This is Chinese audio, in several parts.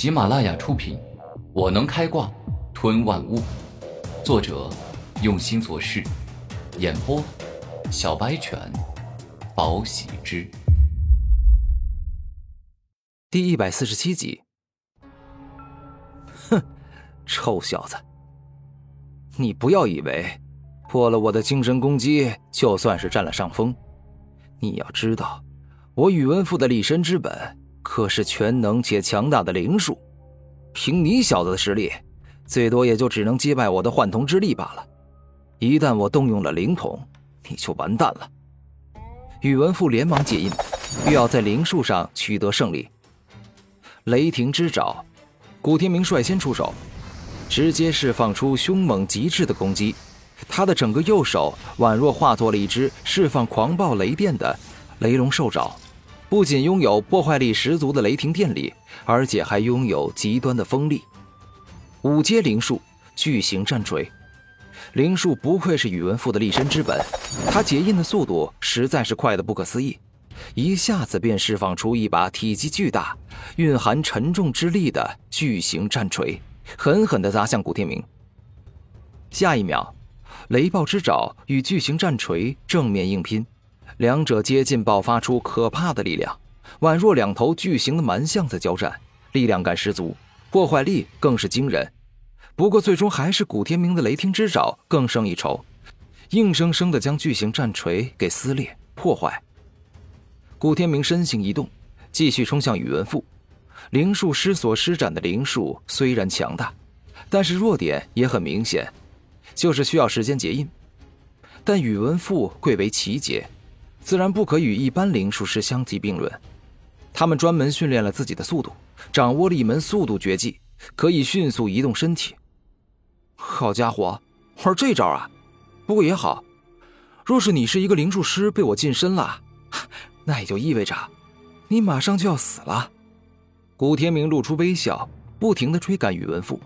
喜马拉雅出品，《我能开挂吞万物》，作者用心做事，演播小白犬，宝喜之，第一百四十七集。哼，臭小子，你不要以为破了我的精神攻击，就算是占了上风。你要知道，我宇文赋的立身之本。可是全能且强大的灵术，凭你小子的实力，最多也就只能击败我的幻瞳之力罢了。一旦我动用了灵瞳，你就完蛋了。宇文赋连忙解印，欲要在灵术上取得胜利。雷霆之爪，古天明率先出手，直接释放出凶猛极致的攻击。他的整个右手宛若化作了一只释放狂暴雷电的雷龙兽爪。不仅拥有破坏力十足的雷霆电力，而且还拥有极端的锋利。五阶灵术巨型战锤，灵术不愧是宇文赋的立身之本，他结印的速度实在是快的不可思议，一下子便释放出一把体积巨大、蕴含沉重之力的巨型战锤，狠狠地砸向古天明。下一秒，雷暴之爪与巨型战锤正面硬拼。两者接近，爆发出可怕的力量，宛若两头巨型的蛮象在交战，力量感十足，破坏力更是惊人。不过，最终还是古天明的雷霆之爪更胜一筹，硬生生的将巨型战锤给撕裂破坏。古天明身形一动，继续冲向宇文赋。灵术师所施展的灵术虽然强大，但是弱点也很明显，就是需要时间结印。但宇文赋贵为奇杰。自然不可与一般灵术师相提并论，他们专门训练了自己的速度，掌握了一门速度绝技，可以迅速移动身体。好家伙，玩这招啊！不过也好，若是你是一个灵术师被我近身了，那也就意味着你马上就要死了。古天明露出微笑，不停的追赶宇文赋。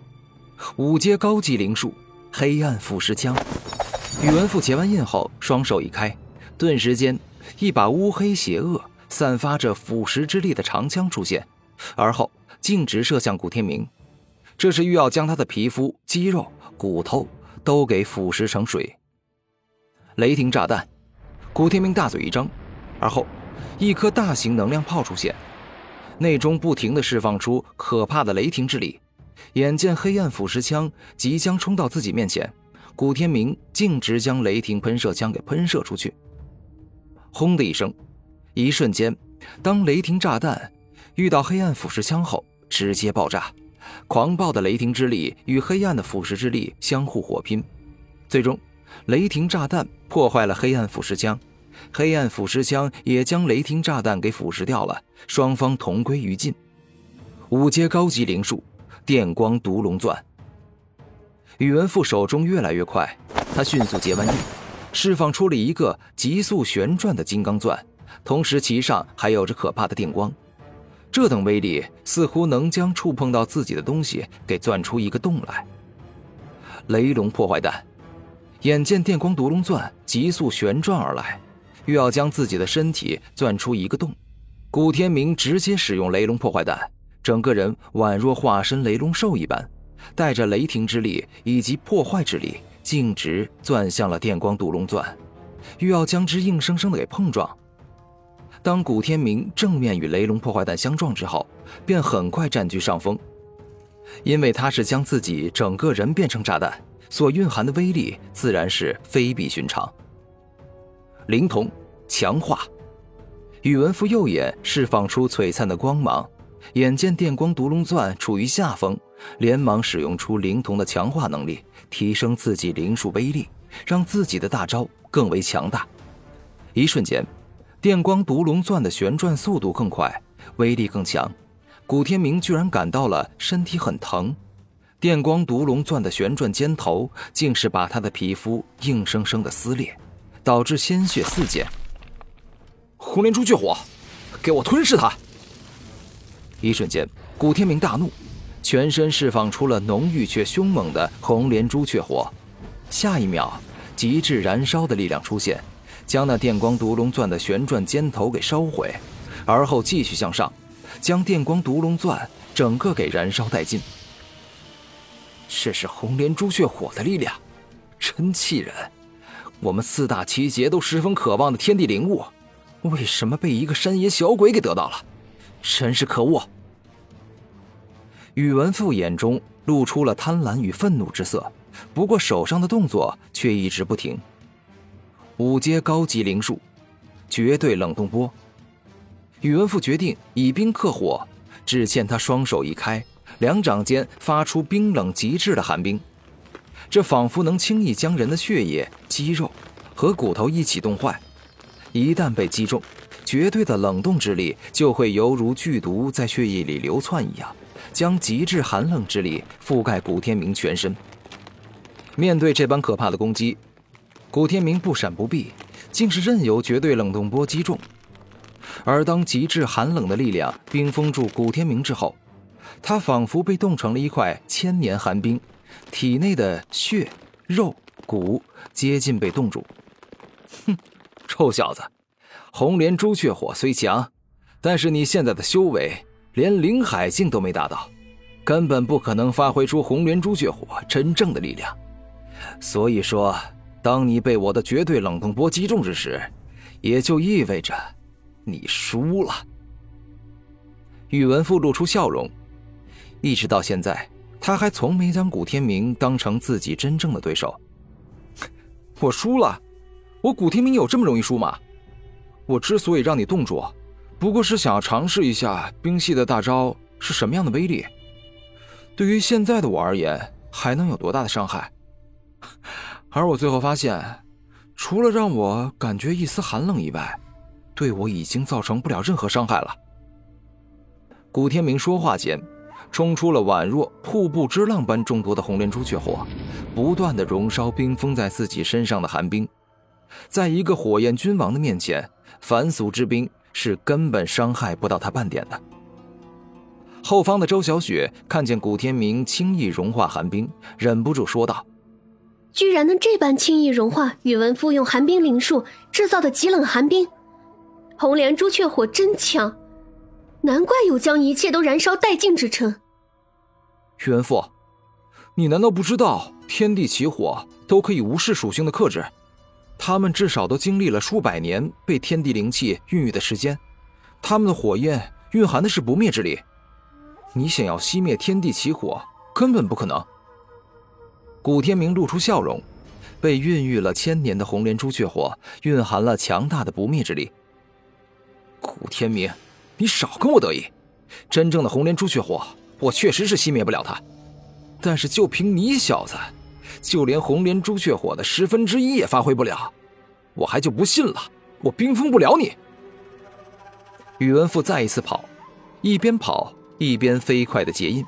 五阶高级灵术黑暗腐蚀枪，宇文赋结完印后，双手一开。顿时间，一把乌黑邪恶、散发着腐蚀之力的长枪出现，而后径直射向古天明。这是欲要将他的皮肤、肌肉、骨头都给腐蚀成水。雷霆炸弹，古天明大嘴一张，而后一颗大型能量炮出现，内中不停的释放出可怕的雷霆之力。眼见黑暗腐蚀枪即将冲到自己面前，古天明径直将雷霆喷射枪给喷射出去。轰的一声，一瞬间，当雷霆炸弹遇到黑暗腐蚀枪后，直接爆炸。狂暴的雷霆之力与黑暗的腐蚀之力相互火拼，最终，雷霆炸弹破坏了黑暗腐蚀枪，黑暗腐蚀枪也将雷霆炸弹给腐蚀掉了。双方同归于尽。五阶高级灵术，电光毒龙钻。宇文赋手中越来越快，他迅速结完印。释放出了一个急速旋转的金刚钻，同时其上还有着可怕的电光，这等威力似乎能将触碰到自己的东西给钻出一个洞来。雷龙破坏弹，眼见电光毒龙钻急速旋转而来，又要将自己的身体钻出一个洞，古天明直接使用雷龙破坏弹，整个人宛若化身雷龙兽一般，带着雷霆之力以及破坏之力。径直钻向了电光毒龙钻，欲要将之硬生生的给碰撞。当古天明正面与雷龙破坏弹相撞之后，便很快占据上风，因为他是将自己整个人变成炸弹，所蕴含的威力自然是非比寻常。灵童强化，宇文赋右眼释放出璀璨的光芒，眼见电光毒龙钻处于下风。连忙使用出灵瞳的强化能力，提升自己灵术威力，让自己的大招更为强大。一瞬间，电光毒龙钻的旋转速度更快，威力更强。古天明居然感到了身体很疼。电光毒龙钻的旋转尖头，竟是把他的皮肤硬生生的撕裂，导致鲜血四溅。红莲朱雀火，给我吞噬它！一瞬间，古天明大怒。全身释放出了浓郁却凶猛的红莲朱雀火，下一秒，极致燃烧的力量出现，将那电光毒龙钻的旋转尖头给烧毁，而后继续向上，将电光毒龙钻整个给燃烧殆尽。这是红莲朱雀火的力量，真气人！我们四大奇杰都十分渴望的天地灵物，为什么被一个山野小鬼给得到了？真是可恶！宇文富眼中露出了贪婪与愤怒之色，不过手上的动作却一直不停。五阶高级灵术，绝对冷冻波。宇文富决定以冰克火，只见他双手一开。两掌间发出冰冷极致的寒冰，这仿佛能轻易将人的血液、肌肉和骨头一起冻坏。一旦被击中，绝对的冷冻之力就会犹如剧毒在血液里流窜一样，将极致寒冷之力覆盖古天明全身。面对这般可怕的攻击，古天明不闪不避，竟是任由绝对冷冻波击中。而当极致寒冷的力量冰封住古天明之后，他仿佛被冻成了一块千年寒冰，体内的血、肉、骨接近被冻住。哼，臭小子，红莲朱雀火虽强，但是你现在的修为连灵海境都没达到，根本不可能发挥出红莲朱雀火真正的力量。所以说，当你被我的绝对冷冻波击中之时，也就意味着你输了。宇文复露出笑容。一直到现在，他还从没将古天明当成自己真正的对手。我输了，我古天明有这么容易输吗？我之所以让你冻住，不过是想要尝试一下冰系的大招是什么样的威力。对于现在的我而言，还能有多大的伤害？而我最后发现，除了让我感觉一丝寒冷以外，对我已经造成不了任何伤害了。古天明说话间。冲出了宛若瀑布之浪般众多的红莲朱雀火，不断的熔烧冰封在自己身上的寒冰，在一个火焰君王的面前，凡俗之冰是根本伤害不到他半点的。后方的周小雪看见古天明轻易融化寒冰，忍不住说道：“居然能这般轻易融化宇文复用寒冰灵术制造的极冷寒冰，红莲朱雀火真强，难怪有将一切都燃烧殆尽之称。”宇文父，你难道不知道天地起火都可以无视属性的克制？他们至少都经历了数百年被天地灵气孕育的时间，他们的火焰蕴含的是不灭之力。你想要熄灭天地起火，根本不可能。古天明露出笑容，被孕育了千年的红莲朱雀火蕴含了强大的不灭之力。古天明，你少跟我得意，真正的红莲朱雀火。我确实是熄灭不了它，但是就凭你小子，就连红莲朱雀火的十分之一也发挥不了，我还就不信了，我冰封不了你。宇文复再一次跑，一边跑一边飞快的结印。